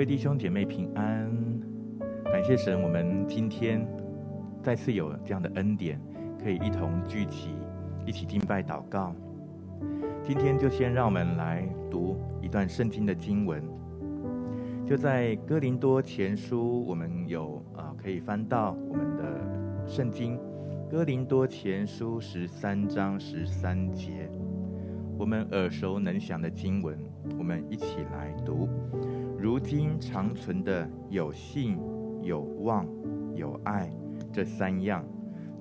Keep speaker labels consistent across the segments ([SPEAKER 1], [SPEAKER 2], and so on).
[SPEAKER 1] 位弟兄姐妹平安，感谢神，我们今天再次有这样的恩典，可以一同聚集，一起敬拜祷告。今天就先让我们来读一段圣经的经文，就在哥林多前书，我们有啊可以翻到我们的圣经，哥林多前书十三章十三节，我们耳熟能详的经文，我们一起来读。如今长存的有信、有望、有爱，这三样，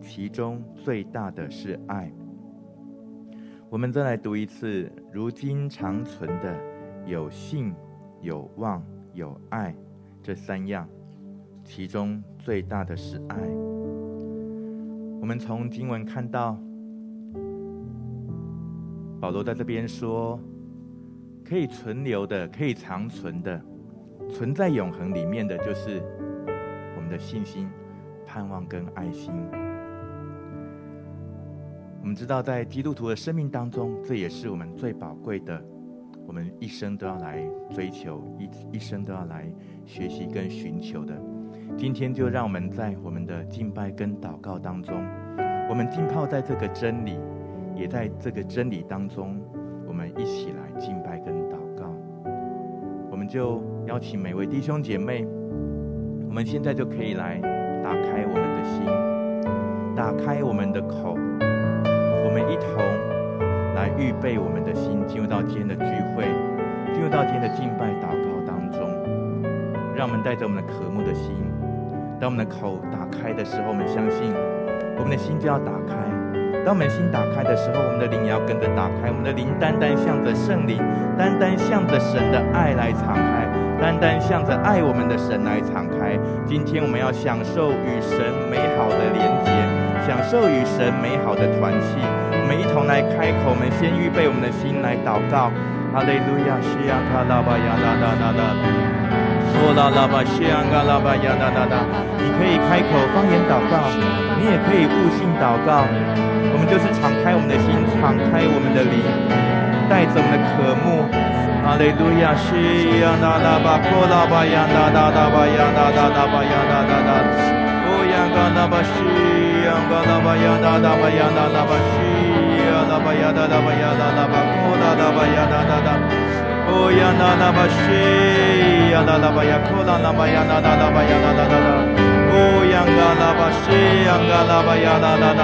[SPEAKER 1] 其中最大的是爱。我们再来读一次：如今长存的有信、有望、有爱，这三样，其中最大的是爱。我们从经文看到，保罗在这边说，可以存留的、可以长存的。存在永恒里面的就是我们的信心、盼望跟爱心。我们知道，在基督徒的生命当中，这也是我们最宝贵的，我们一生都要来追求，一一生都要来学习跟寻求的。今天就让我们在我们的敬拜跟祷告当中，我们浸泡在这个真理，也在这个真理当中，我们一起来敬拜跟。就。邀请每位弟兄姐妹，我们现在就可以来打开我们的心，打开我们的口，我们一同来预备我们的心，进入到今天的聚会，进入到今天的敬拜祷告当中。让我们带着我们的渴慕的心，当我们的口打开的时候，我们相信我们的心就要打开。当我们心打开的时候，我们的灵也要跟着打开。我们的灵单单向着圣灵，单单向着神的爱来敞开。单单向着爱我们的神来敞开。今天我们要享受与神美好的连接，享受与神美好的团契。我们一同来开口，我们先预备我们的心来祷告。哈利路亚，西呀卡拉巴呀啦啦啦啦，哦啦啦巴西呀卡拉巴呀啦啦啦。你可以开口方言祷告，你也可以悟性祷告。我们就是敞开我们的心，敞开我们的灵，带着我们的渴慕。哈利路亚，西呀那那巴库拉巴呀那那那巴呀那那那巴呀那那那，哦呀嘎那巴西呀嘎那巴呀那那巴呀那那巴西呀那巴呀那那巴呀那那巴库拉那巴呀那那那，哦呀那那巴西呀那那巴呀库拉那巴呀那那那巴呀那那那，哦呀嘎那巴西呀嘎那巴呀那那那，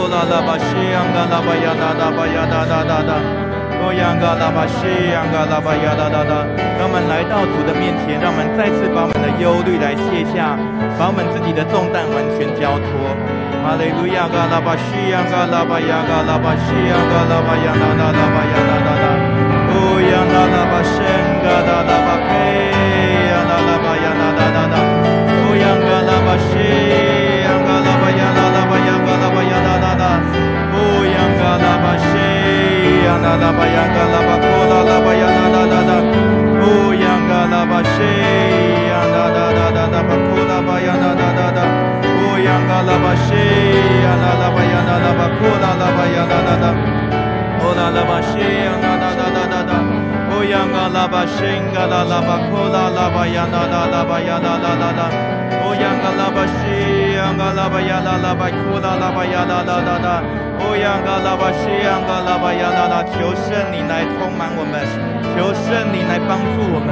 [SPEAKER 1] 哦啦啦巴西呀嘎那巴呀那那巴呀那那那那。哦，央嘎拉巴西，央嘎拉巴呀哒哒哒，让我们来到主的面前，让我们再次把我们的忧虑来卸下，把我们自己的重担完全交托。哈利路亚，嘎拉巴西，央嘎拉巴呀，嘎拉巴西，央嘎拉巴呀，哒哒哒巴呀，哒哒哒。哦，央嘎拉巴圣，嘎哒哒呀啦啦吧呀嘎啦吧抠啦啦吧呀啦啦啦啦，哦呀嘎啦吧西呀啦啦啦啦啦吧抠啦吧呀啦啦啦啦，哦呀嘎啦吧西呀啦啦吧呀啦啦吧抠啦啦吧呀啦啦啦，哦啦啦吧西呀啦啦啦啦啦啦，哦呀嘎啦吧西嘎啦啦吧抠啦啦吧呀啦啦啦吧呀啦啦啦啦，哦呀嘎啦吧西呀嘎啦吧呀啦啦吧抠啦啦吧呀啦啦啦啦。哦，央嘎拉巴西，央嘎拉巴呀啦啦，求圣灵来充满我们，求圣灵来帮助我们，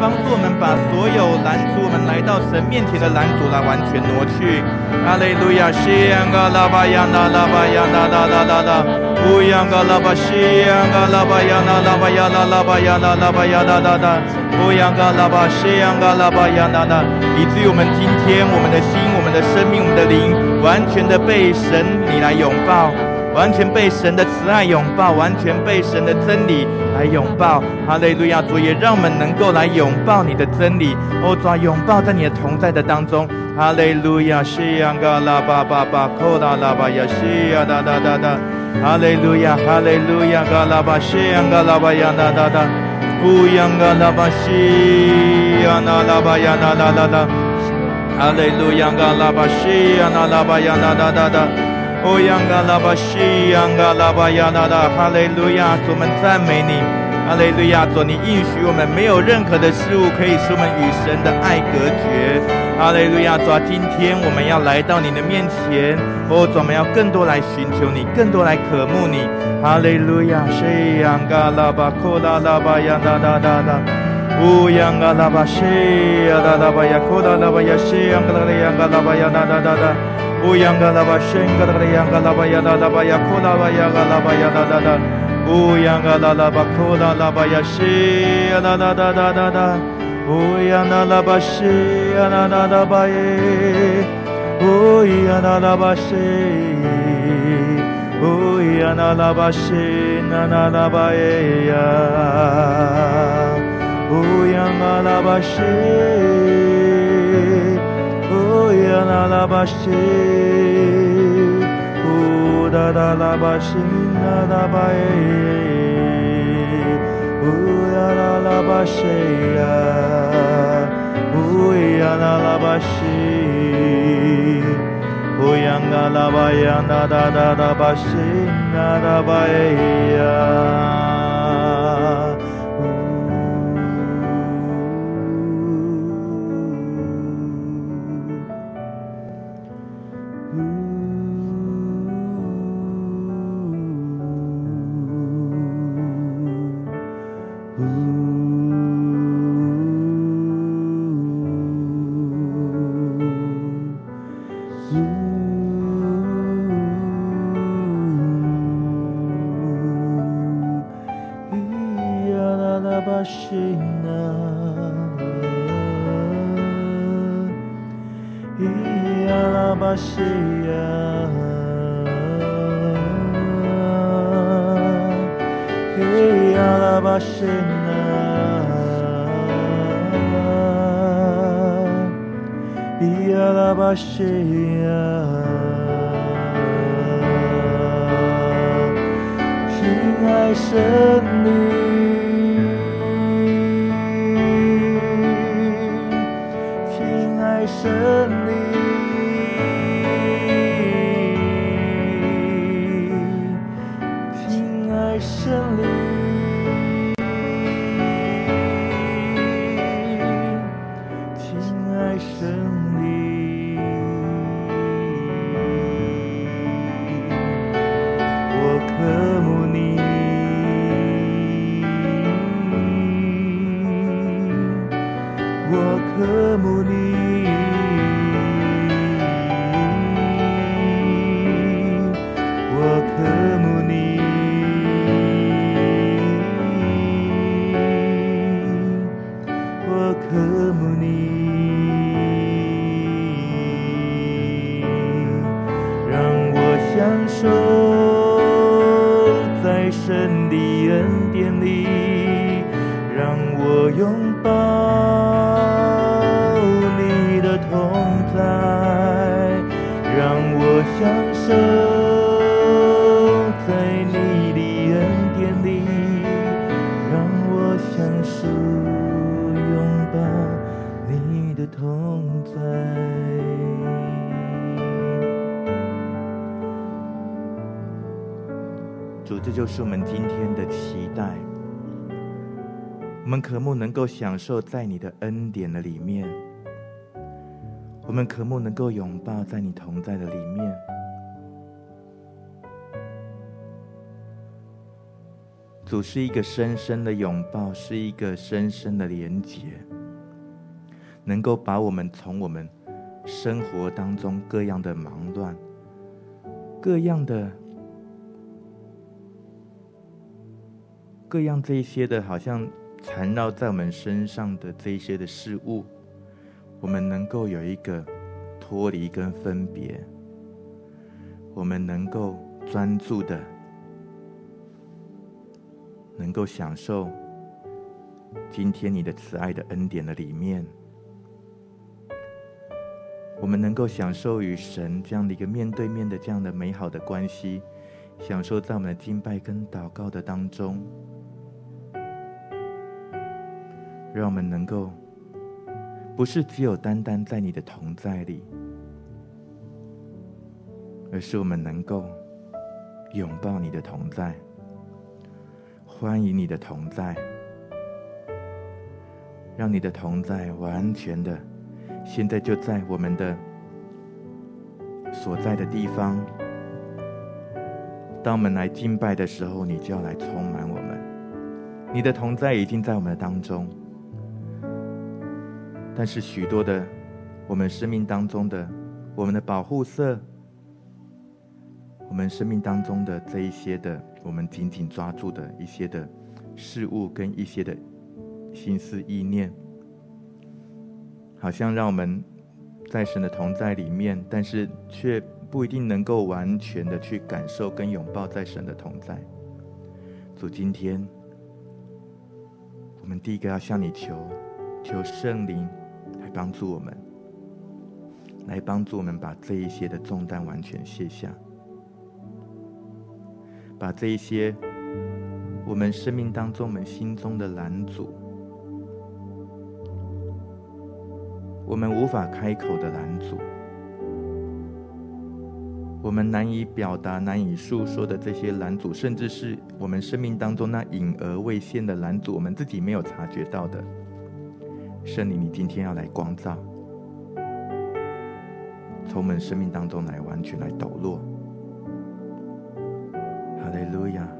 [SPEAKER 1] 帮助我们把所有拦阻我们来到神面前的拦阻来完全挪去。哈利路亚，西央嘎拉巴呀啦啦巴呀啦啦啦啦啦，哦，央嘎拉巴西，央嘎拉巴呀啦啦巴呀啦啦巴呀啦啦巴呀啦啦啦，哦，央嘎拉巴西，央嘎拉巴呀啦啦，以至于我们今天我们的心、我们的生命、我们的灵，完全的被神你来拥抱。完全被神的慈爱拥抱，完全被神的真理来拥抱。哈利路亚！主也让我们能够来拥抱你的真理，哦，主拥抱在你的同在的当中。哈利路亚！西呀嘎拉巴巴巴，库拉拉巴呀，西呀哒哒哒哒。哈利路亚！哈利路亚！嘎拉巴西呀嘎拉巴呀哒哒哒。乌呀嘎拉巴西呀那拉巴呀那那那那。哈利路亚！嘎拉巴西呀那拉巴呀那那那那。哦，央嘎拉巴西，央嘎拉巴呀啦啦，哈利路亚，主们赞美你，哈利路亚！主，你应许我们没有任何的事物可以使我们与神的爱隔绝。哈利路亚！主，今天我们要来到你的面前，哦，主，我们要更多来寻求你，更多来渴慕你。哈利路亚！西央嘎拉巴库拉拉巴呀哒哒哒哒，乌央嘎拉巴西呀哒哒巴呀库拉拉巴呀西央嘎拉里央嘎拉巴呀哒哒哒哒，乌央嘎拉巴西嘎拉里央嘎拉巴呀哒哒巴呀库拉巴呀嘎拉巴呀哒哒哒。乌央嘎啦啦巴库啦啦巴呀西呀啦啦啦啦啦啦，乌央啦啦巴西呀啦啦啦巴耶，乌央啦啦巴西，乌央啦啦巴西啦啦啦巴耶呀，乌央啦啦巴西，乌央啦啦巴西。哒哒啦吧西啦啦吧耶，呜呀啦啦吧西呀，呜呀啦啦吧西，呜呀啦啦吧呀哒主，这就。是我们今天的期待。我们渴慕能够享受在你的恩典的里面，我们渴慕能够拥抱在你同在的里面。主是一个深深的拥抱，是一个深深的连结，能够把我们从我们生活当中各样的忙乱、各样的。各样这一些的，好像缠绕在我们身上的这一些的事物，我们能够有一个脱离跟分别，我们能够专注的，能够享受今天你的慈爱的恩典的里面，我们能够享受与神这样的一个面对面的这样的美好的关系，享受在我们的敬拜跟祷告的当中。让我们能够，不是只有单单在你的同在里，而是我们能够拥抱你的同在，欢迎你的同在，让你的同在完全的，现在就在我们的所在的地方。当我们来敬拜的时候，你就要来充满我们。你的同在已经在我们的当中，但是许多的我们生命当中的我们的保护色，我们生命当中的这一些的我们紧紧抓住的一些的事物跟一些的心思意念，好像让我们在神的同在里面，但是却。不一定能够完全的去感受跟拥抱在神的同在。主，今天我们第一个要向你求，求圣灵帮助我们，来帮助我们把这一些的重担完全卸下，把这一些我们生命当中、我们心中的拦阻，我们无法开口的拦阻。我们难以表达、难以诉说的这些拦阻，甚至是我们生命当中那隐而未现的拦阻，我们自己没有察觉到的。圣灵，你今天要来光照，从我们生命当中来完全来抖落。哈利路亚。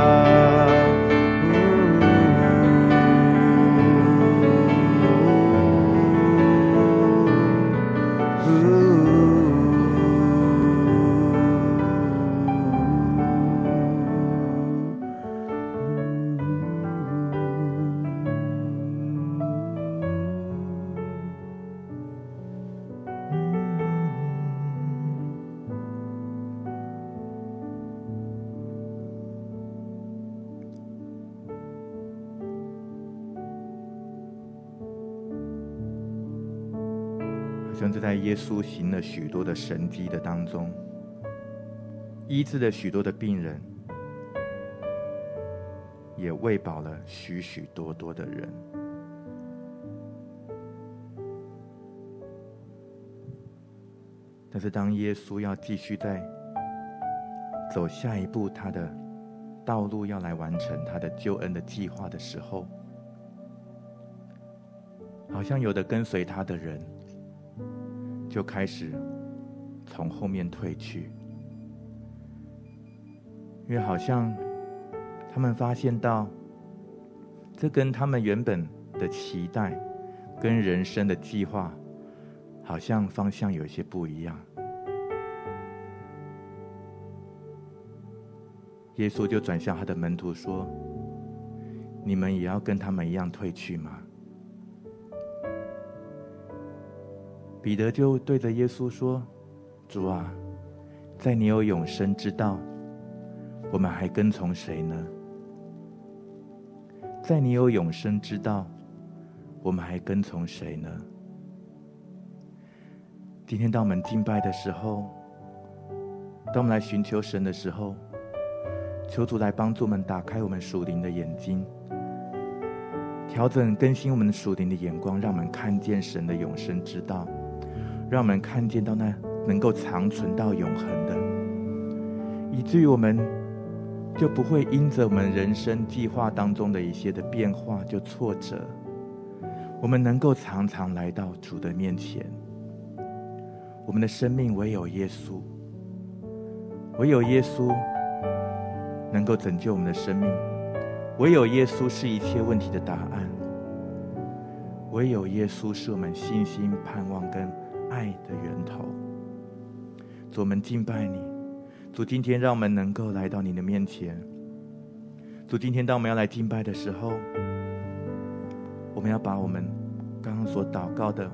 [SPEAKER 1] 在耶稣行了许多的神迹的当中，医治了许多的病人，也喂饱了许许多多的人。但是，当耶稣要继续在走下一步，他的道路要来完成他的救恩的计划的时候，好像有的跟随他的人。就开始从后面退去，因为好像他们发现到，这跟他们原本的期待、跟人生的计划，好像方向有些不一样。耶稣就转向他的门徒说：“你们也要跟他们一样退去吗？”彼得就对着耶稣说：“主啊，在你有永生之道，我们还跟从谁呢？在你有永生之道，我们还跟从谁呢？”今天当我们敬拜的时候，当我们来寻求神的时候，求主来帮助我们打开我们属灵的眼睛，调整更新我们属灵的眼光，让我们看见神的永生之道。让我们看见到那能够长存到永恒的，以至于我们就不会因着我们人生计划当中的一些的变化就挫折。我们能够常常来到主的面前，我们的生命唯有耶稣，唯有耶稣能够拯救我们的生命，唯有耶稣是一切问题的答案，唯有耶稣是我们信心、盼望跟爱的源头。主，我们敬拜你。主，今天让我们能够来到你的面前。主，今天当我们要来敬拜的时候，我们要把我们刚刚所祷告的，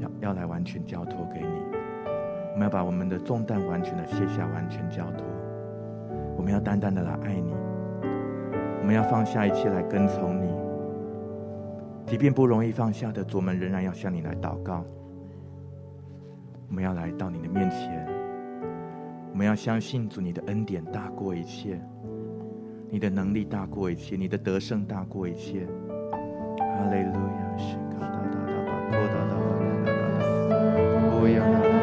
[SPEAKER 1] 要要来完全交托给你。我们要把我们的重担完全的卸下，完全交托。我们要单单的来爱你。我们要放下一切来跟从你。即便不容易放下的，主，我们仍然要向你来祷告。我们要来到你的面前，我们要相信主，你的恩典大过一切，你的能力大过一切，你的得胜大过一切。哈利路亚，是卡哒哒哒哒哒哒哒哒哒，不要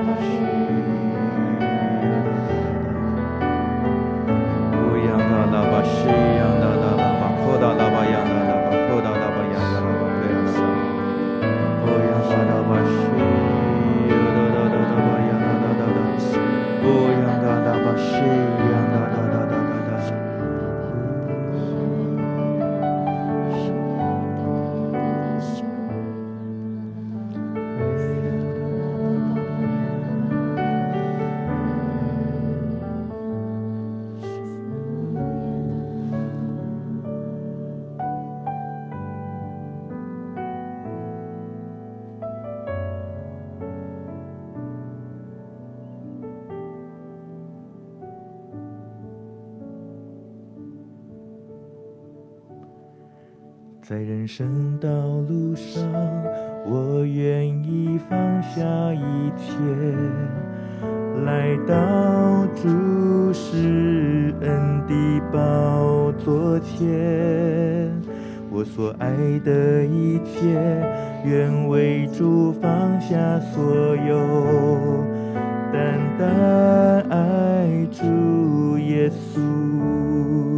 [SPEAKER 1] 人生道路上，我愿意放下一切，来到主施恩的宝座前。我所爱的一切，愿为主放下所有，单单爱主耶稣。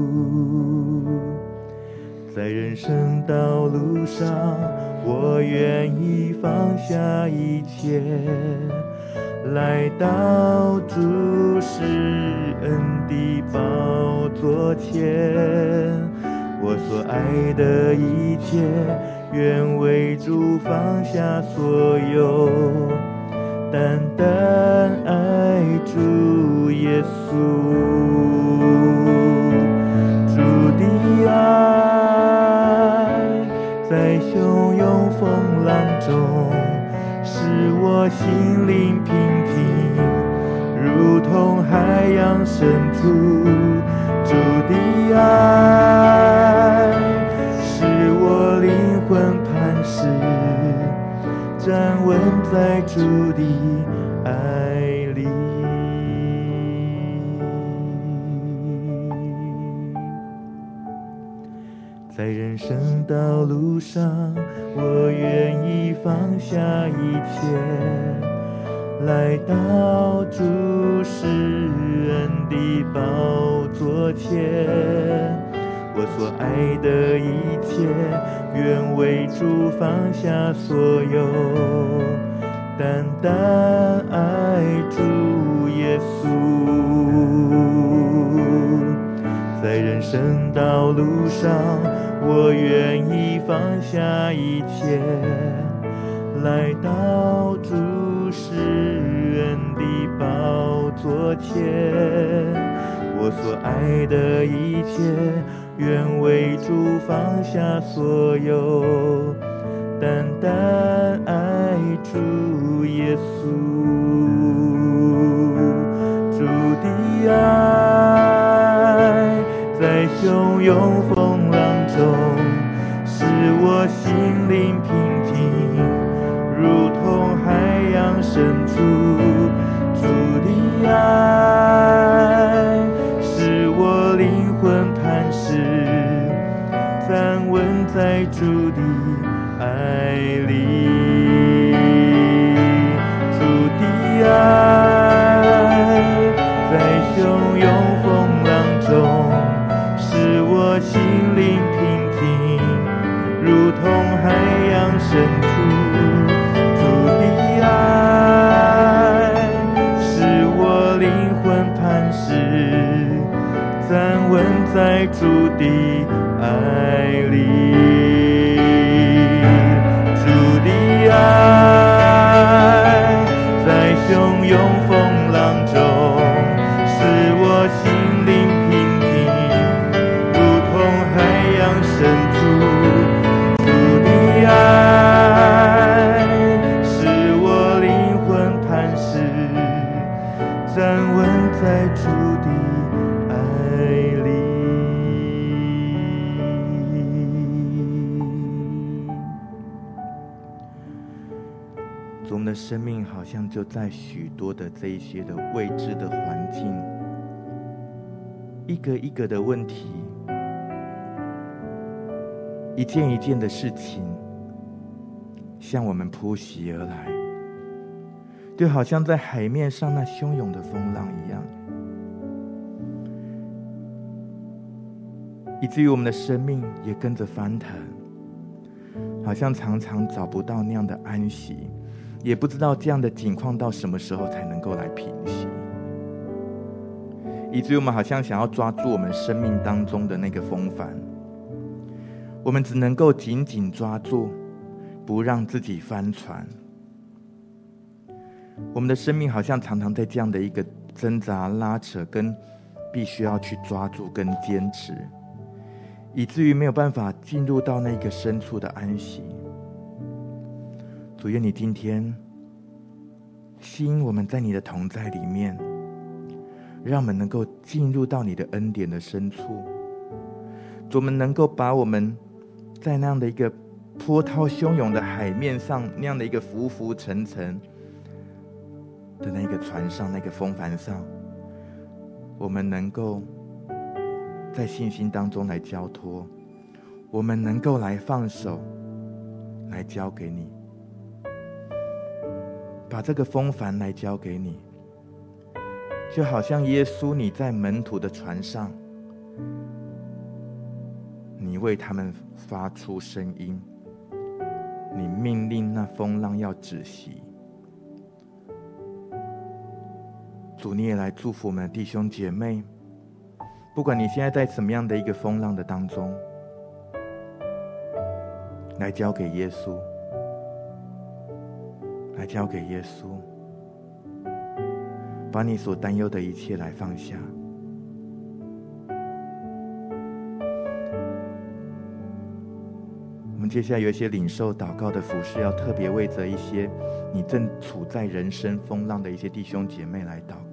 [SPEAKER 1] 在人生道路上，我愿意放下一切，来到主施恩的宝座前。我所爱的一切，愿为主放下所有，单单爱主耶稣，风浪中，使我心灵平静，如同海洋深处。主的爱，使我灵魂磐石，站稳在主的爱里。在人生道路上，我愿意放下一切，来到主施恩的宝座前。我所爱的一切，愿为主放下所有，单单爱主耶稣。在人生道路上，我愿意放下一切，来到主施恩的宝座前。我所爱的一切，愿为主放下所有，单单爱主耶稣，主的爱。在汹涌风，我心灵平静，如同海洋深处。主的爱，使我灵魂磐石，站稳在主的爱里。主的爱，的。生命好像就在许多的这一些的未知的环境，一个一个的问题，一件一件的事情，向我们扑袭而来，就好像在海面上那汹涌的风浪一样，以至于我们的生命也跟着翻腾，好像常常找不到那样的安息。也不知道这样的境况到什么时候才能够来平息，以至于我们好像想要抓住我们生命当中的那个风帆，我们只能够紧紧抓住，不让自己翻船。我们的生命好像常常在这样的一个挣扎、拉扯，跟必须要去抓住跟坚持，以至于没有办法进入到那个深处的安息。主，愿你今天吸引我们在你的同在里面，让我们能够进入到你的恩典的深处。主，我们能够把我们在那样的一个波涛汹涌的海面上，那样的一个浮浮沉沉的那个船上，那个风帆上，我们能够在信心当中来交托，我们能够来放手，来交给你。把这个风帆来交给你，就好像耶稣你在门徒的船上，你为他们发出声音，你命令那风浪要止息。主，你也来祝福我们弟兄姐妹，不管你现在在什么样的一个风浪的当中，来交给耶稣。来交给耶稣，把你所担忧的一切来放下。我们接下来有一些领受祷告的服饰，要特别为着一些你正处在人生风浪的一些弟兄姐妹来祷告。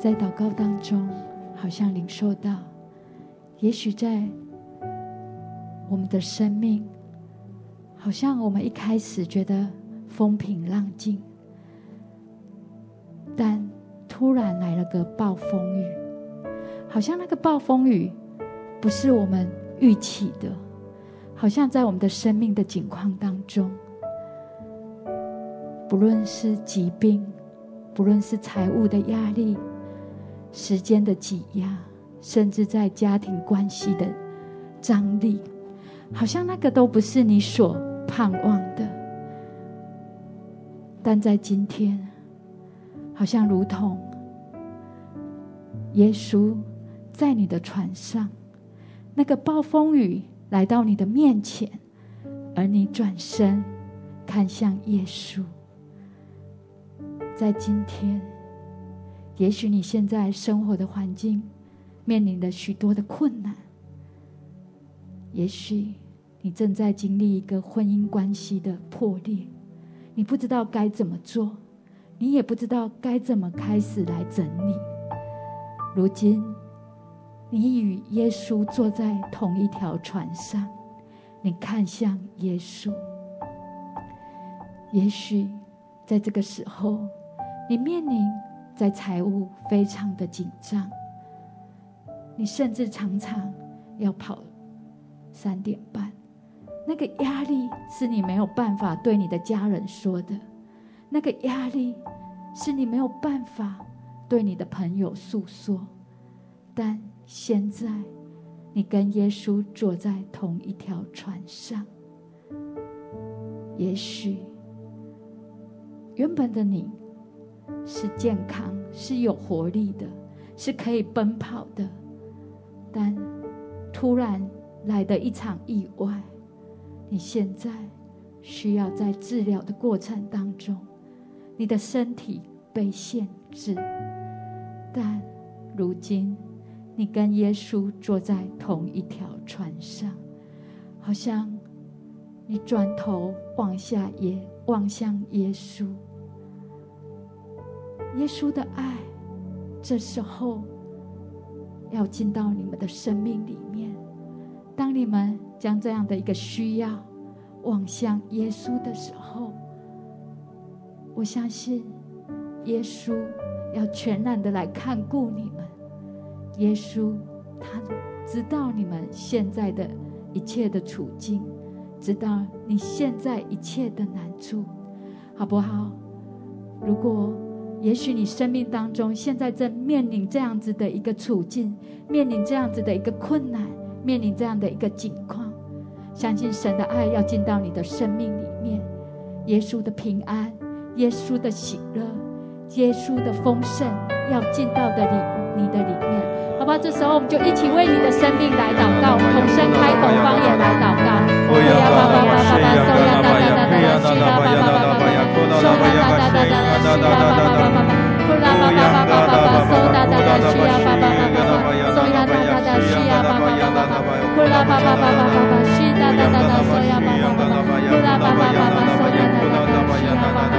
[SPEAKER 2] 在祷告当中，好像领受到，也许在我们的生命，好像我们一开始觉得风平浪静，但突然来了个暴风雨，好像那个暴风雨不是我们预期的，好像在我们的生命的境况当中，不论是疾病，不论是财务的压力。时间的挤压，甚至在家庭关系的张力，好像那个都不是你所盼望的。但在今天，好像如同耶稣在你的船上，那个暴风雨来到你的面前，而你转身看向耶稣，在今天。也许你现在生活的环境面临着许多的困难，也许你正在经历一个婚姻关系的破裂，你不知道该怎么做，你也不知道该怎么开始来整理。如今，你与耶稣坐在同一条船上，你看向耶稣。也许在这个时候，你面临在财务非常的紧张，你甚至常常要跑三点半，那个压力是你没有办法对你的家人说的，那个压力是你没有办法对你的朋友诉说，但现在你跟耶稣坐在同一条船上，也许。原本的你是健康、是有活力的，是可以奔跑的，但突然来的一场意外，你现在需要在治疗的过程当中，你的身体被限制，但如今你跟耶稣坐在同一条船上，好像你转头望下耶，望向耶稣。耶稣的爱，这时候要进到你们的生命里面。当你们将这样的一个需要望向耶稣的时候，我相信耶稣要全然的来看顾你们。耶稣他知道你们现在的一切的处境，知道你现在一切的难处，好不好？如果也许你生命当中现在正面临这样子的一个处境，面临这样子的一个困难，面临这样的一个境况，相信神的爱要进到你的生命里面，耶稣的平安，耶稣的喜乐，耶稣的丰盛要进到的里你的里面，好吧？这时候我们就一起为你的生命来祷告，同声开口方言来祷告。呀巴巴巴巴巴，收呀哒哒哒哒哒，西呀巴巴巴巴巴，收呀哒哒哒哒哒，西呀巴巴巴巴巴，呼啦巴巴巴巴巴巴，收哒哒哒，西呀巴巴巴巴巴，收呀哒哒哒，呼啦巴巴巴巴巴巴，西哒哒哒哒，收呀巴巴巴巴，呼啦巴巴巴巴，收呀哒哒哒，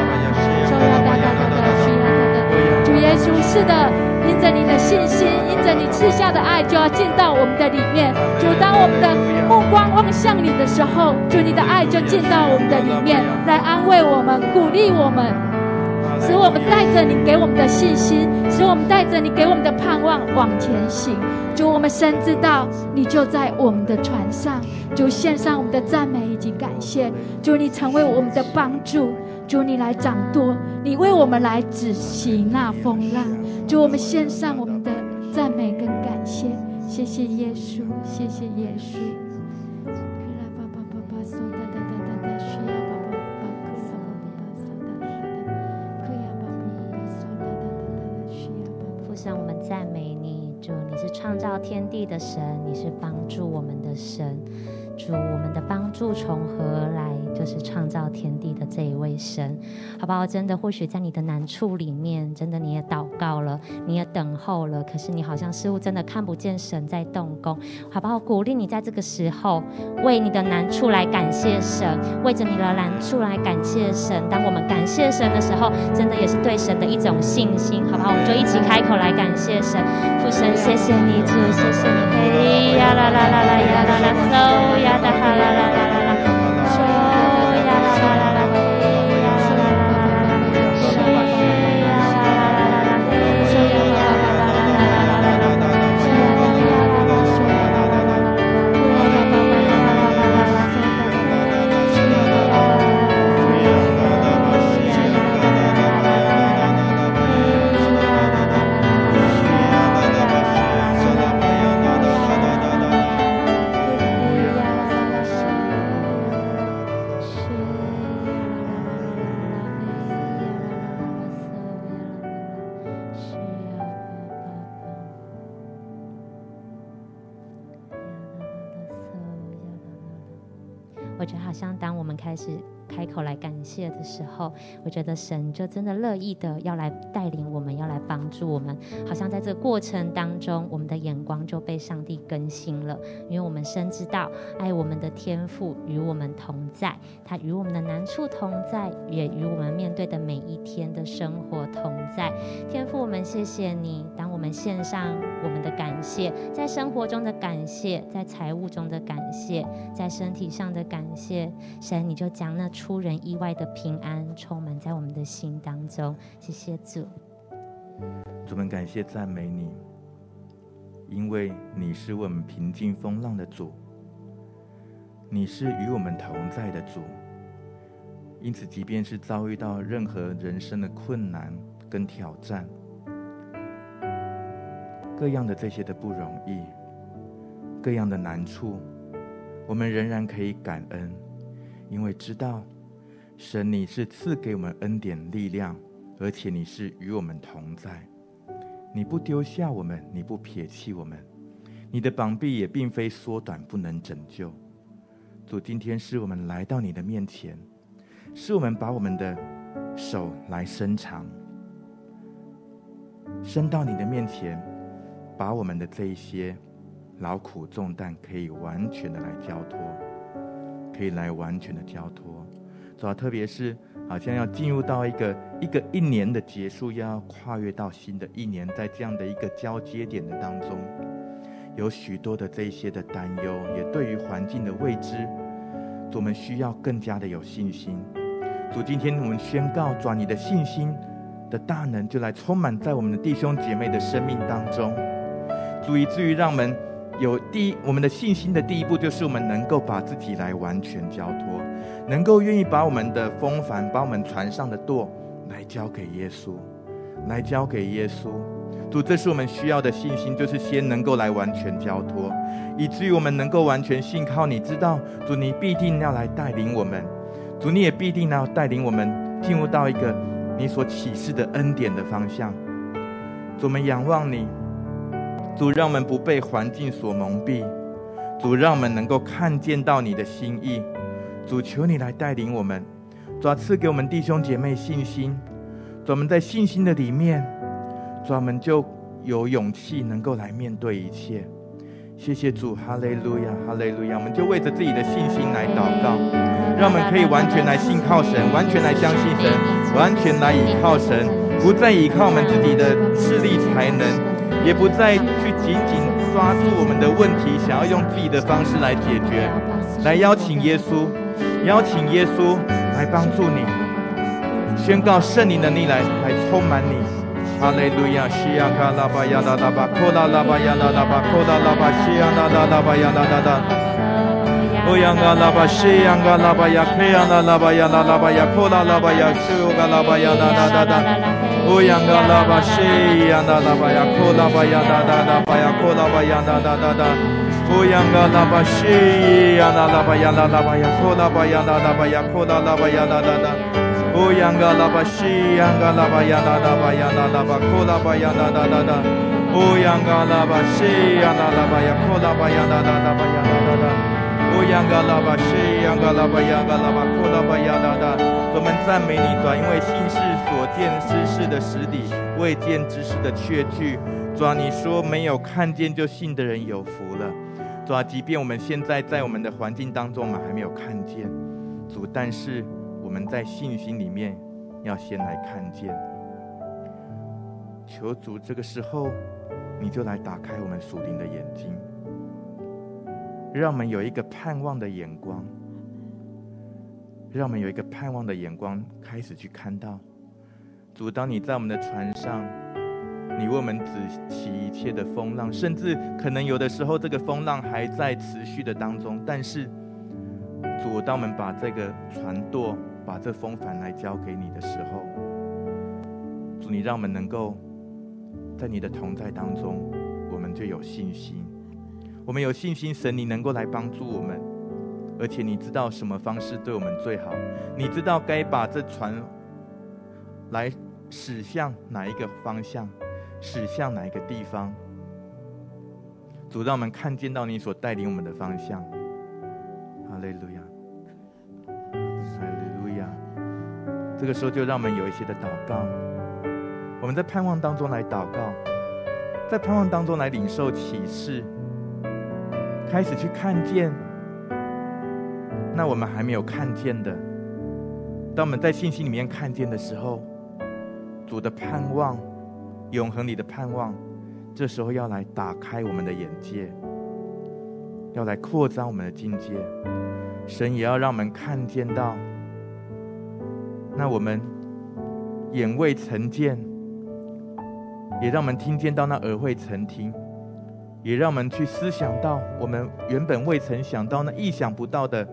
[SPEAKER 2] 主耶稣，是的。因着你的信心，因着你赐下的爱，就要进到我们的里面。主，当我们的目光望向你的时候，主，你的爱就进到我们的里面，来安慰我们、鼓励我们，使我们带着你给我们的信心，使我们带着你给我们的盼望往前行。主，我们深知道你就在我们的船上，就献上我们的赞美以及感谢。主，你成为我们的帮助。主，你来掌舵，你为我们来止息那风浪。主，我们献上我们的赞美跟感谢，谢谢耶稣，谢谢耶稣。
[SPEAKER 3] 父神，我们赞美你，主，你是创造天地的神，你是帮助我们的神。主，我们的帮助从何而来？就是创造天地的这一位神，好不好？真的，或许在你的难处里面，真的你也祷告了，你也等候了，可是你好像似乎真的看不见神在动工，好不好？鼓励你在这个时候，为你的难处来感谢神，为着你的难处来感谢神。当我们感谢神的时候，真的也是对神的一种信心，好不好？我们就一起开口来感谢神，父神，谢谢你，主，谢谢你，嘿呀啦啦啦啦呀啦啦嗖呀。哒哈啦啦啦啦啦。开始。开口来感谢的时候，我觉得神就真的乐意的要来带领我们，要来帮助我们。好像在这个过程当中，我们的眼光就被上帝更新了，因为我们深知道爱我们的天赋与我们同在，他与我们的难处同在，也与我们面对的每一天的生活同在。天赋，我们谢谢你，当我们献上我们的感谢，在生活中的感谢，在财务中的感谢，在身体上的感谢，神你就将那出人意外的平安充满在我们的心当中。谢谢主，
[SPEAKER 1] 主们感谢赞美你，因为你是我们平静风浪的主，你是与我们同在的主。因此，即便是遭遇到任何人生的困难跟挑战，各样的这些的不容易，各样的难处，我们仍然可以感恩，因为知道神你是赐给我们恩典力量，而且你是与我们同在，你不丢下我们，你不撇弃我们，你的膀臂也并非缩短不能拯救。主，今天是我们来到你的面前。是我们把我们的手来伸长，伸到你的面前，把我们的这一些劳苦重担可以完全的来交托，可以来完全的交托。主要特别是好像要进入到一个一个一年的结束，要跨越到新的一年，在这样的一个交接点的当中，有许多的这一些的担忧，也对于环境的未知，我们需要更加的有信心。主，今天我们宣告，转你的信心的大能就来充满在我们的弟兄姐妹的生命当中。主，以至于让我们有第一，我们的信心的第一步，就是我们能够把自己来完全交托，能够愿意把我们的风帆，把我们船上的舵来交给耶稣，来交给耶稣。主，这是我们需要的信心，就是先能够来完全交托，以至于我们能够完全信靠你，知道主，你必定要来带领我们。主，你也必定要带领我们进入到一个你所启示的恩典的方向。主，我们仰望你。主，让我们不被环境所蒙蔽。主，让我们能够看见到你的心意。主，求你来带领我们。主，赐给我们弟兄姐妹信心。主，我们在信心的里面，主，我们就有勇气能够来面对一切。谢谢主，哈利路亚，哈利路亚！我们就为着自己的信心来祷告，让我们可以完全来信靠神，完全来相信神，完全来倚靠神，不再倚靠我们自己的势力才能，也不再去紧紧抓住我们的问题，想要用自己的方式来解决，来邀请耶稣，邀请耶稣来帮助你，宣告圣灵的力来来充满你。哈利路亚，西呀卡拉巴呀啦啦巴，库拉拉巴呀啦啦巴，库拉拉巴西呀啦啦啦巴呀啦啦啦。欧阳嘎拉巴西呀嘎拉巴呀，克呀啦啦巴呀啦啦巴呀，库拉拉巴呀，西欧拉巴呀啦啦啦啦。欧阳嘎拉巴西呀啦啦巴呀，库拉巴呀啦啦啦巴呀，库拉巴呀啦啦啦啦。欧阳嘎拉巴西呀啦啦巴呀啦啦巴呀，库拉巴呀啦啦巴呀，库拉拉巴呀啦啦啦。哦，央嘎拉巴西，央嘎拉巴呀啦啦巴呀啦啦巴，库拉巴呀啦啦啦啦。哦，央嘎拉巴西，央啦啦巴呀，库拉巴呀啦啦啦巴呀啦啦啦。哦，央嘎拉巴西，央嘎拉巴呀嘎拉巴，库拉巴呀啦啦。我们赞美你，主，因为心所见之事的实底，未见之事的确据。主啊，你说没有看见就信的人有福了。主啊，即便我们现在在我们的环境当中啊，还没有看见主，但是。我们在信心里面要先来看见，求主这个时候，你就来打开我们属灵的眼睛，让我们有一个盼望的眼光，让我们有一个盼望的眼光，开始去看到主。当你在我们的船上，你为我们止息一切的风浪，甚至可能有的时候这个风浪还在持续的当中，但是主，当我们把这个船舵。把这风帆来交给你的时候，主，你让我们能够在你的同在当中，我们就有信心。我们有信心，神你能够来帮助我们，而且你知道什么方式对我们最好，你知道该把这船来驶向哪一个方向，驶向哪一个地方。主，让我们看见到你所带领我们的方向。哈利路亚。哈利路亚这个时候就让我们有一些的祷告，我们在盼望当中来祷告，在盼望当中来领受启示，开始去看见那我们还没有看见的。当我们在信心里面看见的时候，主的盼望，永恒里的盼望，这时候要来打开我们的眼界，要来扩张我们的境界。神也要让我们看见到。那我们眼未曾见，也让我们听见到那耳未曾听，也让我们去思想到我们原本未曾想到那意想不到的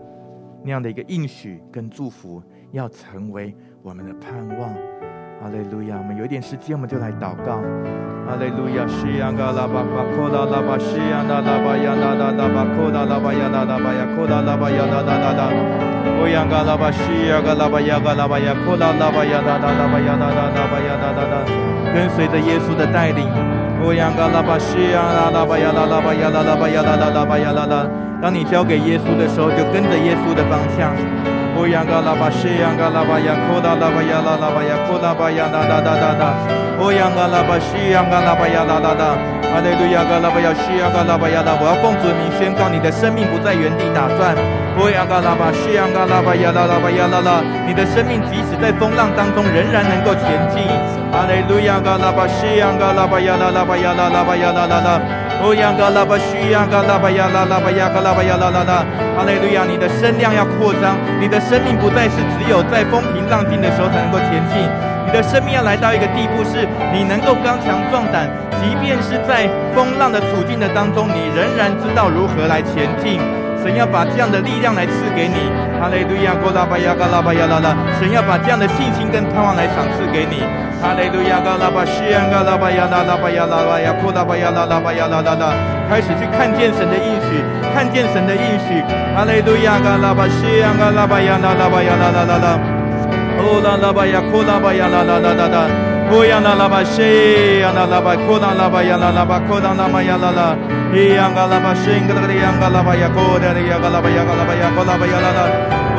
[SPEAKER 1] 那样的一个应许跟祝福，要成为我们的盼望。哈利路亚！我们有一点时间，我们就来祷告。哈利路亚！西呀嘎拉巴巴库拉拉巴西呀那拉巴呀那拉拉巴库拉拉巴呀那拉巴呀库拉拉巴呀那拉拉拉。欧呀嘎拉巴西呀嘎拉巴呀嘎拉巴呀库拉拉巴呀那拉拉巴呀那拉拉巴呀那拉拉。跟随着耶稣的带领。欧呀嘎拉巴西呀那拉巴呀那拉巴呀那拉巴呀那拉巴呀那拉。当你交给耶稣的时候，就跟着耶稣的方向。哦，央嘎拉巴西，央嘎拉巴呀，库拉拉巴呀，拉拉巴呀，库拉巴呀，哒哒哒哒哒。哦，央嘎拉巴西，央嘎拉巴呀，哒哒哒。哈利路亚，嘎拉巴呀，西，央嘎拉巴呀，哒。我要奉主名宣告，你的生命不在原地打转。哦，央嘎拉巴西，央嘎拉巴呀，拉拉巴呀，拉拉。你的生命即使在风浪当中，仍然能够前进。哈利路亚，嘎拉巴西，央嘎拉巴呀，拉拉巴呀，拉拉巴呀，拉拉拉。哦，呀嘎拉巴西，央嘎拉巴呀，啦拉巴呀，嘎拉巴呀，拉拉拉。哈利路亚，你的声量要扩张，你的。生命不再是只有在风平浪静的时候才能够前进，你的生命要来到一个地步，是你能够刚强壮胆，即便是在风浪的处境的当中，你仍然知道如何来前进。神要把这样的力量来赐给你，哈利路亚，哥拉巴亚，嘎拉巴亚拉拉。神要把这样的信心跟盼望来赏赐给你，哈利路亚，嘎拉巴西安，嘎拉巴亚，拉拉巴亚，拉巴亚，哥拉巴亚，拉拉巴亚，拉拉拉。开始去看见神的应许，看见神的应许，哈利路亚，嘎拉巴西安，嘎拉巴亚，拉拉巴亚，拉拉拉拉。哦，拉拉巴亚，哥拉巴亚，拉拉拉拉拉。乌央那拉巴西，央那拉巴库那拉巴，央那拉巴库那拉巴，央那拉，伊央噶拉巴西，噶拉个央噶拉巴呀，库那里央噶拉巴呀，噶拉巴呀，库拉巴呀拉拉，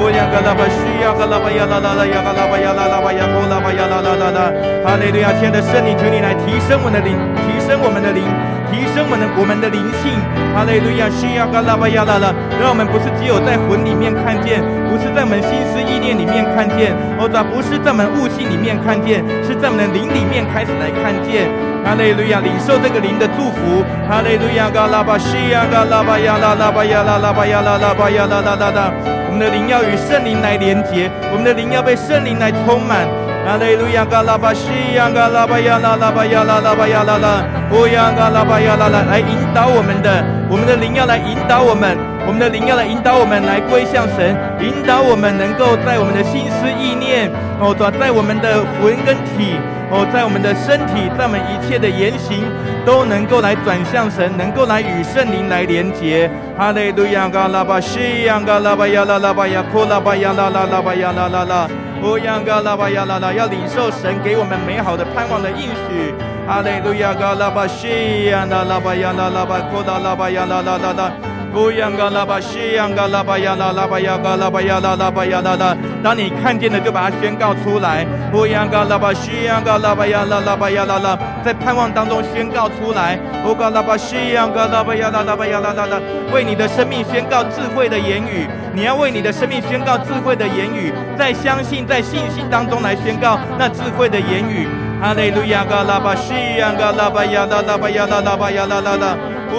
[SPEAKER 1] 乌央噶拉巴西，央噶拉巴呀拉拉拉，央噶拉巴呀拉拉巴呀，库拉巴呀拉拉拉拉，哈利路亚！天的圣灵，求你来提升我们的灵，提升我们的灵。提升我们的我们的灵性。哈利路亚！西呀嘎拉巴呀啦啦，让我们不是只有在魂里面看见，不是在我们心思意念里面看见，哦，咋不是在我们悟性里面看见，是在我们的灵里面开始来看见。哈利路亚，领受这个灵的祝福。哈利路亚，嘎拉巴西呀，嘎拉巴呀，拉拉巴呀，拉拉巴呀，拉拉巴呀，拉拉拉拉。我们的灵要与圣灵来连接，我们的灵要被圣灵来充满。哈利路亚，嘎拉巴西呀，嘎拉巴呀，拉拉巴呀，拉拉巴呀，拉拉。哦呀，嘎拉巴呀，拉拉，来引导我们的，我们的灵要来引导我们，我们的灵要来引导我们来归向神，引导我们能够在我们的心思意念，哦，在我们的魂跟体。哦，在我们的身体，在我们一切的言行，都能够来转向神，能够来与圣灵来连结。哈利路亚，嘎拉巴西，央嘎拉巴呀，拉拉巴呀，库拉巴呀，拉拉拉巴呀，拉拉拉。哦，央嘎拉巴呀，啦啦，要领受神给我们美好的盼望的应许。哈利路亚，嘎拉巴西，呀啦拉巴呀，啦拉巴，库拉拉巴呀，啦啦啦啦。哦，央嘎拉巴西，央嘎拉巴呀，拉拉巴呀，嘎拉巴呀，拉拉巴呀，拉拉。当你看见了，就把它宣告出来。哦，央嘎拉巴西，央嘎拉巴呀，拉拉巴呀，拉拉。在盼望当中宣告出来。哦，嘎拉巴西，央嘎拉巴呀，拉拉巴呀，拉拉拉。为你的生命宣告智慧的言语。你要为你的生命宣告智慧的言语，在相信、在信心当中来宣告那智慧的言语。哈利路亚，嘎拉巴西，央嘎拉巴呀，拉拉巴呀，拉巴呀，拉拉拉。乌央嘎拉拉巴呀啦拉巴呀啦啦啦，乌央嘎拉拉巴呀啦啦啦巴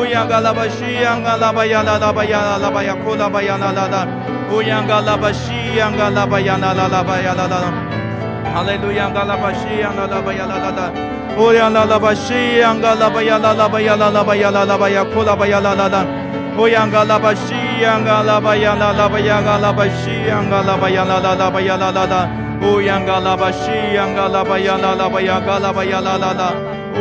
[SPEAKER 1] 呀啦啦啦，哈利路亚嘎拉巴西央啦啦巴呀啦啦啦，乌央啦啦巴西央嘎拉巴呀啦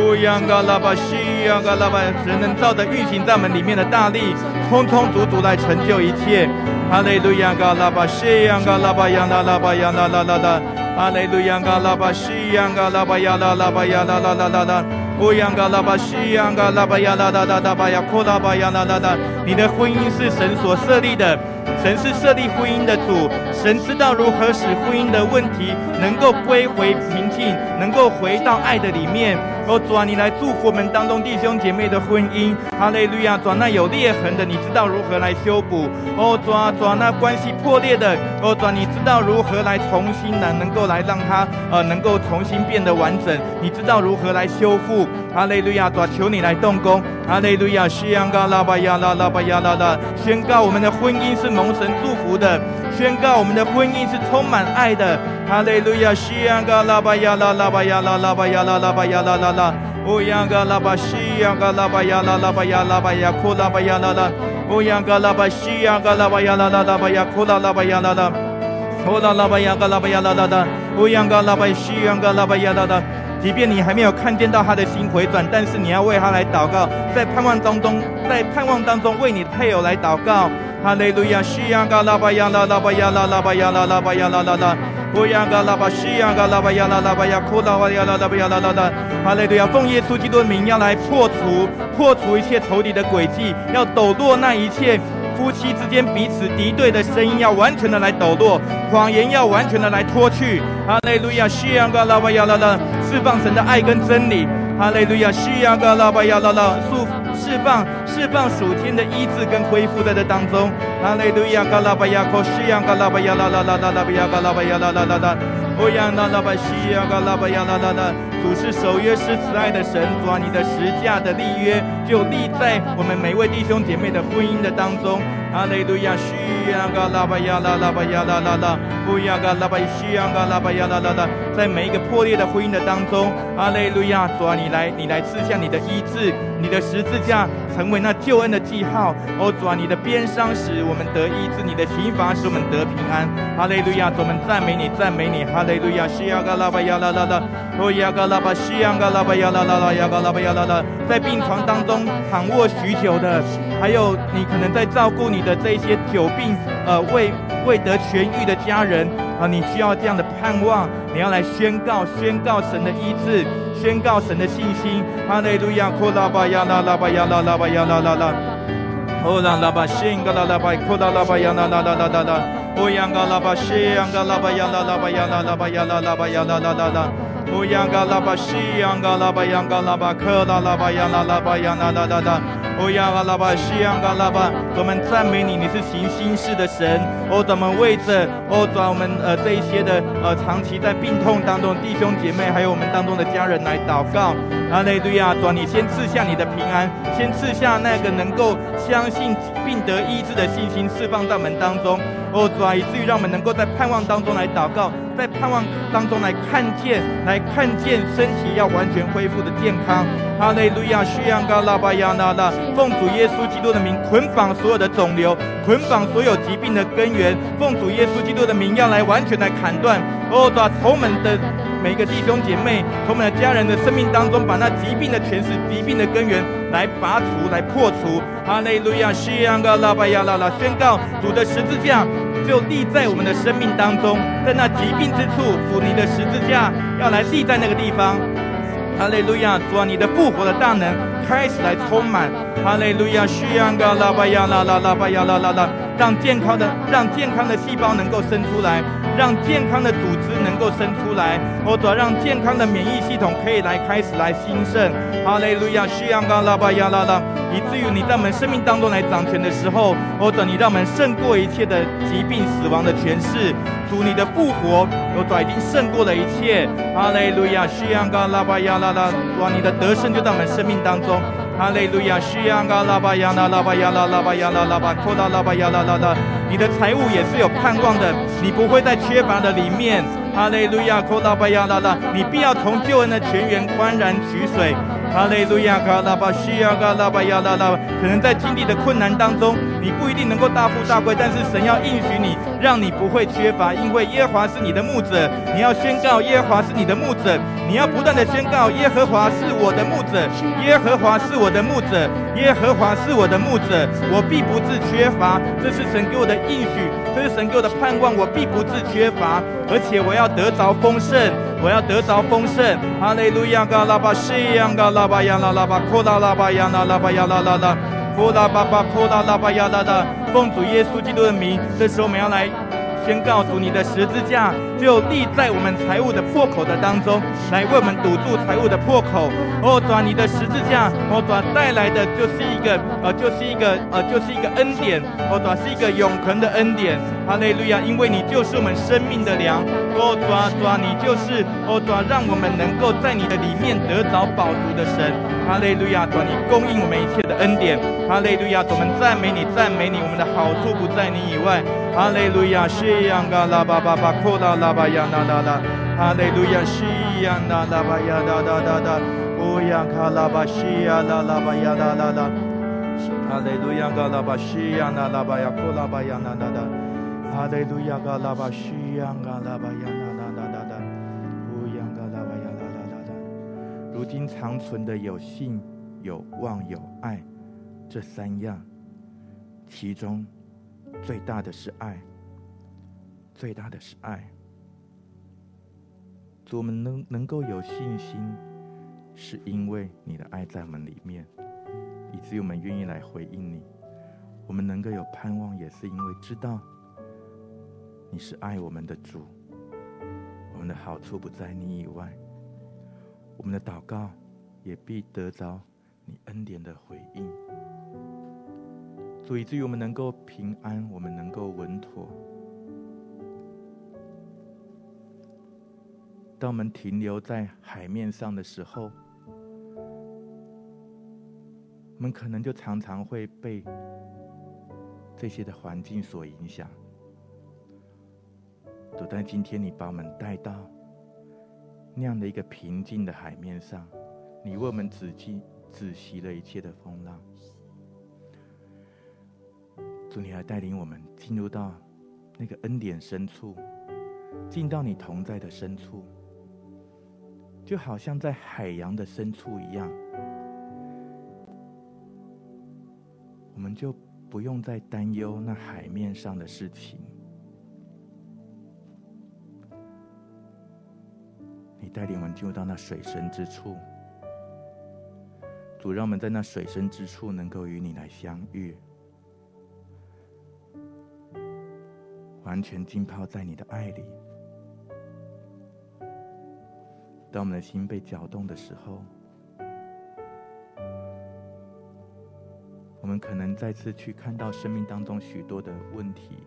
[SPEAKER 1] 乌央嘎拉巴西央嘎拉巴呀啦啦巴呀嘎拉巴西央嘎拉巴呀啦啦啦巴呀啦啦啦，乌央嘎拉巴西央嘎拉巴呀啦啦巴呀嘎拉巴呀啦啦啦。乌央嘎拉巴西央嘎拉巴，神能照着运行在我们里面的大力，充充足足来成就一切。哈利路亚嘎拉巴西央嘎拉巴央啦啦巴央啦啦啦啦。哈利路亚嘎拉巴西央嘎拉巴央啦啦巴央啦啦啦啦啦。乌央嘎拉巴西央嘎拉巴央啦啦啦啦巴央库拉巴央啦啦啦。你的婚姻是神所设立的，神是设立婚姻的主。神知道如何使婚姻的问题能够归回平静，能够回到爱的里面。哦，主啊，你来祝福我们当中弟兄姐妹的婚姻。哈利路亚！主啊，那有裂痕的，你知道如何来修补。哦，主啊，主啊，那关系破裂的，哦，主啊，你知道如何来重新呢？能够来让它呃，能够重新变得完整。你知道如何来修复。哈利路亚！主啊，求你来动工。哈利路亚！西央嘎拉巴亚拉拉巴亚拉拉，宣告我们的婚姻是蒙神祝福的，宣告我们的婚姻是充满爱的。哈利路亚！西央嘎拉巴亚拉拉巴亚拉拉巴亚拉拉巴亚拉拉拉，乌央嘎拉巴西央嘎拉巴亚拉拉巴亚拉巴亚库拉巴亚拉拉，乌央嘎拉巴西央嘎拉巴亚拉拉拉巴亚库拉拉巴亚拉拉，库拉拉巴亚嘎拉巴亚拉拉拉，乌央嘎拉巴西央嘎拉巴亚拉拉。即便你还没有看见到他的心回转，但是你要为他来祷告，在盼望当中，在盼望当中为你的配偶来祷告。哈利路亚，西呀嘎拉巴呀啦啦巴呀啦啦巴呀啦啦巴呀啦啦啦，乌呀嘎拉巴西呀嘎拉巴呀啦啦巴呀库拉巴呀啦啦巴呀啦啦啦。哈利路亚，奉耶稣基督的名要来破除破除一切仇敌的诡计，要抖落那一切。夫妻之间彼此敌对的声音要完全的来抖落，谎言要完全的来脱去。哈利路亚，西呀嘎拉巴呀啦啦，释放神的爱跟真理。哈利路亚，西呀嘎拉巴呀啦啦，释释放释放属天的医治跟恢复在这当中。哈利路亚，嘎拉巴呀科西呀嘎拉巴呀啦啦啦啦啦呀嘎拉巴呀啦啦啦啦，欧呀啦啦巴西呀嘎拉巴呀啦啦啦。主是守约施慈爱的神，主啊，你的十架的立约就立在我们每位弟兄姐妹的婚姻的当中。哈利路亚，需要个拉巴呀啦拉巴呀啦啦啦，不要个拉巴需要个拉巴呀啦啦啦，在每一个破裂的婚姻的当中，哈利路亚，主啊，你来，你来赐下你的医治，你的十字架成为那救恩的记号。哦，主啊，你的鞭伤使我们得医治，你的刑罚使我们得平安。哈利路亚，主，我们赞美你，赞美你。哈利路亚，需要个拉巴呀啦啦啦，不要个拉巴需要个拉巴呀啦啦啦，要个拉巴呀啦啦，在病床当中躺卧许久的，还有你可能在照顾你。的这些久病，呃，未未得痊愈的家人啊，你需要这样的盼望，你要来宣告，宣告神的医治，宣告神的信心。哈利路亚，库拉巴呀啦啦巴呀啦啦巴呀啦啦啦，哦啦啦巴信嘎啦啦巴，库拉啦巴呀啦啦啦啦啦啦，哦呀噶啦巴信嘎啦巴呀啦啦巴呀啦啦巴呀啦啦巴呀啦啦啦啦，哦呀嘎啦巴信嘎啦巴呀嘎啦巴克拉啦巴呀啦啦巴呀啦啦啦啦。哦呀，阿拉巴西呀，阿拉巴，我们赞美你，你是行新事的神。哦，咱们为着哦，转我们呃这一些的呃长期在病痛当中弟兄姐妹，还有我们当中的家人来祷告。阿雷路亚，转你先赐下你的平安，先赐下那个能够相信并得医治的信心，释放在我们当中。哦，转以至于让我们能够在盼望当中来祷告，在盼望当中来看见，来看见身体要完全恢复的健康。哈利路亚，需要嘎拉巴亚那拉，奉主耶稣基督的名捆绑所有的肿瘤，捆绑所有疾病的根源。奉主耶稣基督的名，要来完全来砍断。哦，把仇门的每一个弟兄姐妹，从我们的家人的生命当中，把那疾病的诠释、疾病的根源来拔除、来破除。哈利路亚，西洋的拉巴亚拉拉，宣告主的十字架就立在我们的生命当中，在那疾病之处，主你的十字架要来立在那个地方。哈利路亚，主啊，你的复活的大能开始来充满。哈利路亚，需要个拉巴呀啦啦啦巴呀啦啦啦，让健康的让健康的细胞能够生出来，让健康的组织能够生出来，或者让健康的免疫系统可以来开始来兴盛。哈利路亚，需要个拉巴呀啦啦，以至于你在我们生命当中来掌权的时候，或者你让我们胜过一切的疾病、死亡的权势。主你的复活，有主已经胜过了一切。哈利路亚，需要个拉巴呀啦啦，主，你的得胜就在我们生命当中。哈利路亚，需要个拉巴呀啦拉巴呀啦拉巴呀啦拉巴，扩大拉巴呀啦啦啦。你的财物也是有盼望的，你不会在缺乏的里面。哈利路亚，扩大巴呀啦啦，你必要从救恩的泉源宽然取水。哈利路亚，嘎拉巴需要卡拉巴亚拉拉，可能在经历的困难当中，你不一定能够大富大贵，但是神要应许你，让你不会缺乏，因为耶和华是你的牧者。你要宣告耶和华是你的牧者，你要不断的宣告耶和华是我的牧者，耶和华是我的牧者，耶和华是我的牧者，我必不致缺乏。这是神给我的应许，这是神给我的盼望，我必不致缺乏，而且我要得着丰盛，我要得着丰盛。哈利路亚，嘎拉巴西亚嘎拉。拉巴呀啦啦巴，扩大拉巴呀啦啦巴呀啦啦啦，扩大巴巴扩大拉巴呀啦啦，奉主耶稣基督的名，这时候我们要来。宣告主，你的十字架就立在我们财务的破口的当中，来为我们堵住财务的破口。哦，主啊，你的十字架，哦，主啊，带来的就是一个，呃，就是一个，呃，就是一个恩典。哦，主啊，是一个永恒的恩典。哈利路亚，因为你就是我们生命的粮。哦，主啊，主啊，你就是，哦，主啊，让我们能够在你的里面得着饱足的神。哈利路亚，主啊，你供应我们一切的恩典。哈利路亚，我们赞美你，赞美你，我们的好处不在你以外。哈利路亚，西呀嘎拉巴巴巴，库拉拉巴呀那那那，哈利路亚，西呀那拉巴呀哒哒哒哒，乌呀卡拉巴西呀那拉巴呀那那那，哈利路亚嘎拉巴西呀那拉巴呀库拉巴呀那那那，哈利路亚嘎拉巴西呀嘎拉巴呀那那那那。那，乌呀嘎拉巴呀那那那那，如今长存的有信、有望、有爱，这三样，其中。最大的是爱，最大的是爱。主，我们能能够有信心，是因为你的爱在我们里面，以至于我们愿意来回应你。我们能够有盼望，也是因为知道你是爱我们的主。我们的好处不在你以外，我们的祷告也必得着你恩典的回应。以至于我们能够平安，我们能够稳妥。当我们停留在海面上的时候，我们可能就常常会被这些的环境所影响。都在今天，你把我们带到那样的一个平静的海面上，你为我们止息止息了一切的风浪。主，你来带领我们进入到那个恩典深处，进到你同在的深处，就好像在海洋的深处一样，我们就不用再担忧那海面上的事情。你带领我们进入到那水深之处，主，让我们在那水深之处能够与你来相遇。完全浸泡在你的爱里。当我们的心被搅动的时候，我们可能再次去看到生命当中许多的问题，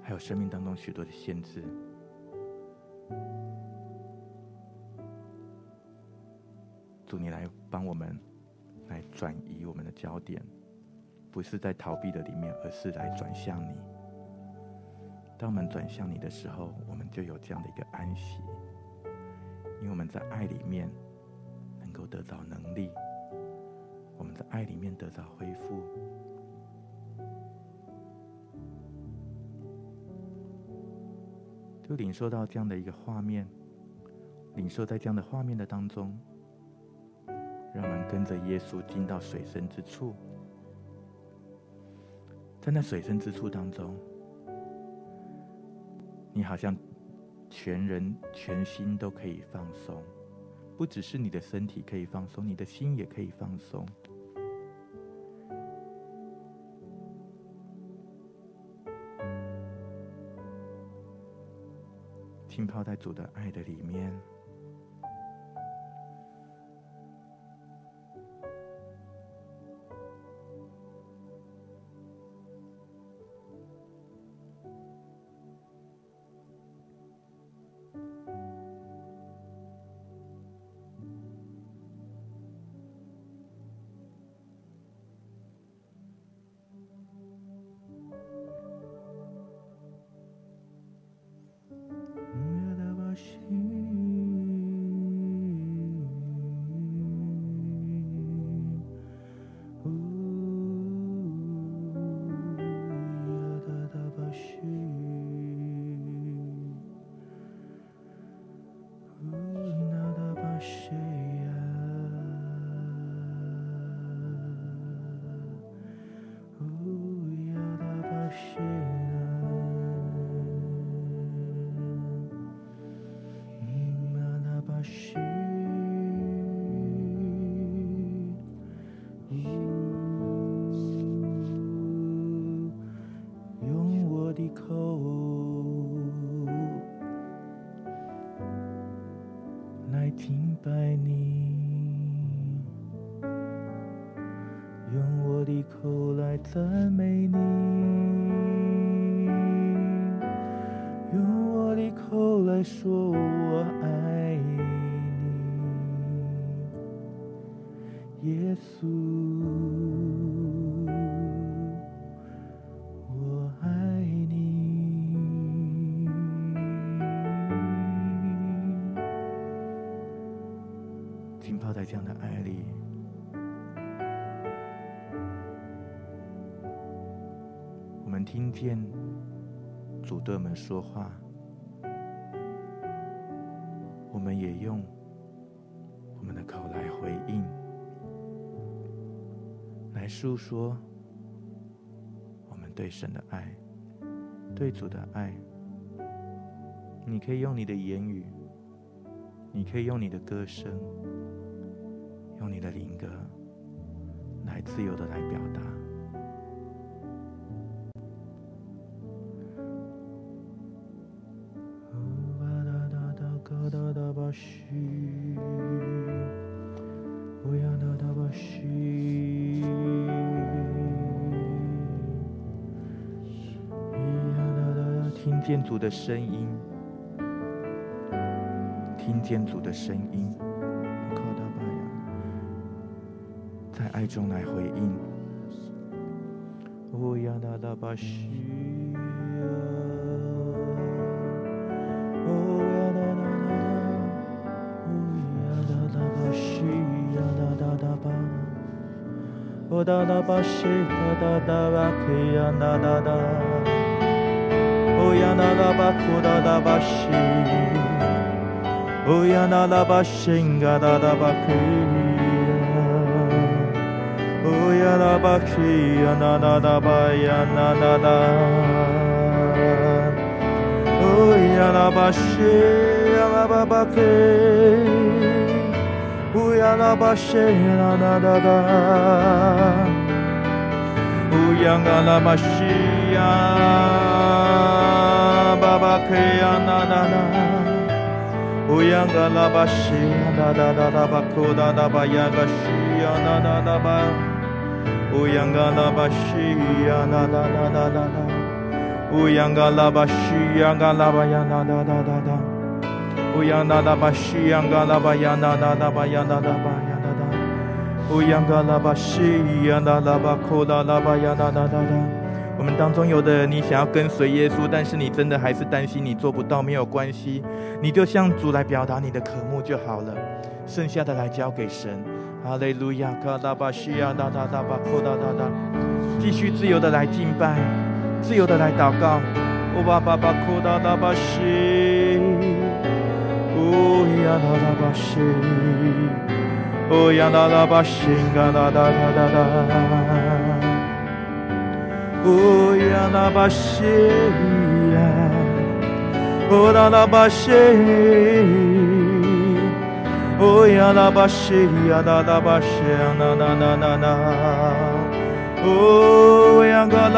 [SPEAKER 1] 还有生命当中许多的限制。焦点。不是在逃避的里面，而是来转向你。当我们转向你的时候，我们就有这样的一个安息，因为我们在爱里面能够得到能力，我们在爱里面得到恢复。就领受到这样的一个画面，领受在这样的画面的当中，让我们跟着耶稣进到水深之处。在那水深之处当中，你好像全人全心都可以放松，不只是你的身体可以放松，你的心也可以放松，浸泡在主的爱的里面。在这样的爱里，我们听见主对我们说话，我们也用我们的口来回应，来诉说我们对神的爱，对主的爱。你可以用你的言语，你可以用你的歌声。用你的灵歌来自由的来表达。听见主的声音，听见主的声音。爱中来回应。哦呀啦啦巴西呀，哦呀啦啦啦，哦呀啦啦巴西呀啦啦啦巴，哦啦啦巴巴克呀啦啦啦，哦呀啦啦巴库啦啦巴西，哦呀啦啦巴西呀啦啦巴。呀啦巴西呀啦啦啦巴呀啦啦啦，哦呀啦巴西呀啦巴巴克，哦呀啦巴西啦啦啦啦，哦呀嘎啦巴西呀乌央嘎拉巴西呀啦啦啦啦啦啦，乌央嘎拉巴西呀嘎拉巴呀啦啦啦啦啦，乌央嘎拉巴西呀嘎拉巴呀啦啦啦巴呀啦啦巴呀啦啦，乌央嘎拉巴西呀啦啦巴库啦啦巴呀啦啦啦啦。我们当中有的，你想要跟随耶稣，但是你真的还是担心你做不到，没有关系，你就向主来表达你的渴慕就好了，剩下的来交给神。哈利路亚，卡拉巴西亚，哒哒哒巴，库哒哒哒，继续自由的来敬拜，自由的来祷告。乌巴巴巴，库哒哒巴西，乌呀哒哒巴西，乌呀哒哒巴西，嘎哒哒哒哒哒，乌呀哒巴西呀，乌哒哒巴西。哦呀啦巴西呀啦啦巴西呀啦啦啦啦啦，哦呀嘎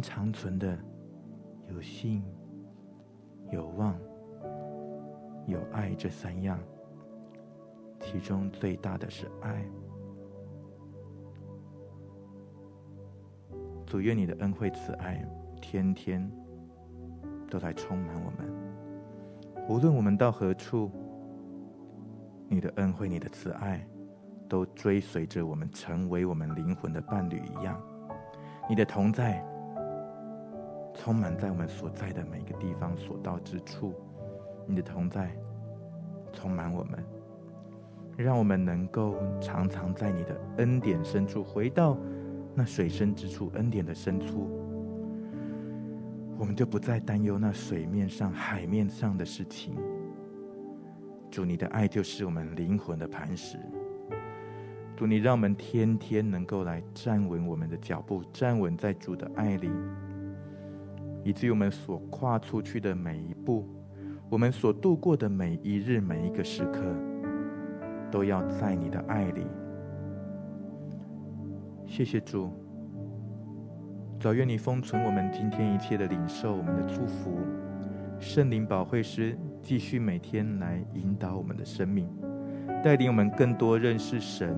[SPEAKER 1] 长存的有信、有望、有爱这三样，其中最大的是爱。主愿你的恩惠慈爱，天天。都来充满我们，无论我们到何处，你的恩惠、你的慈爱，都追随着我们，成为我们灵魂的伴侣一样。你的同在，充满在我们所在的每个地方、所到之处。你的同在，充满我们，让我们能够常常在你的恩典深处，回到那水深之处，恩典的深处。我们就不再担忧那水面上、海面上的事情。主，你的爱就是我们灵魂的磐石。主，你让我们天天能够来站稳我们的脚步，站稳在主的爱里，以至于我们所跨出去的每一步，我们所度过的每一日、每一个时刻，都要在你的爱里。谢谢主。早愿你封存我们今天一切的领受，我们的祝福，圣灵保惠师继续每天来引导我们的生命，带领我们更多认识神，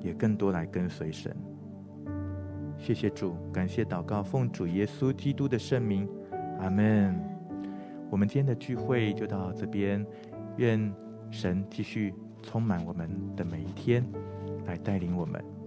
[SPEAKER 1] 也更多来跟随神。谢谢主，感谢祷告，奉主耶稣基督的圣名，阿门。我们今天的聚会就到这边，愿神继续充满我们的每一天，来带领我们。